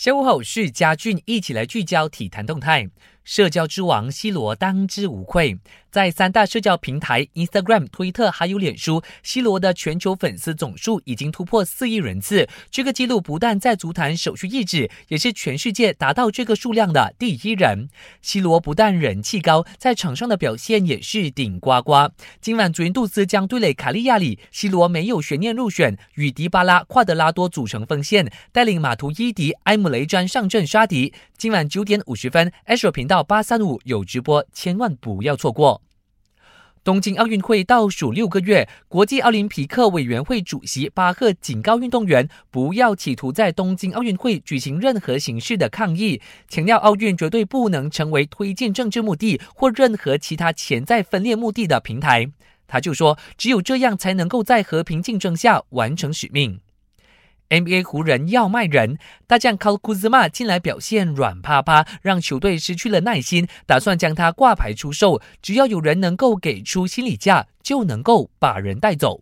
下午好，是嘉俊，一起来聚焦体坛动态。社交之王 C 罗当之无愧，在三大社交平台 Instagram、推特还有脸书，C 罗的全球粉丝总数已经突破四亿人次。这个纪录不但在足坛首屈一指，也是全世界达到这个数量的第一人。C 罗不但人气高，在场上的表现也是顶呱呱。今晚祖云杜斯将对垒卡利亚里，C 罗没有悬念入选，与迪巴拉、夸德拉多组成锋线，带领马图伊迪、埃姆。雷詹上阵杀敌，今晚九点五十分，Astro 频道八三五有直播，千万不要错过。东京奥运会倒数六个月，国际奥林匹克委员会主席巴赫警告运动员，不要企图在东京奥运会举行任何形式的抗议，强调奥运绝对不能成为推进政治目的或任何其他潜在分裂目的的平台。他就说，只有这样才能够在和平竞争下完成使命。NBA 湖人要卖人，大将 k a l k u z m a 近来表现软趴趴，让球队失去了耐心，打算将他挂牌出售。只要有人能够给出心理价，就能够把人带走。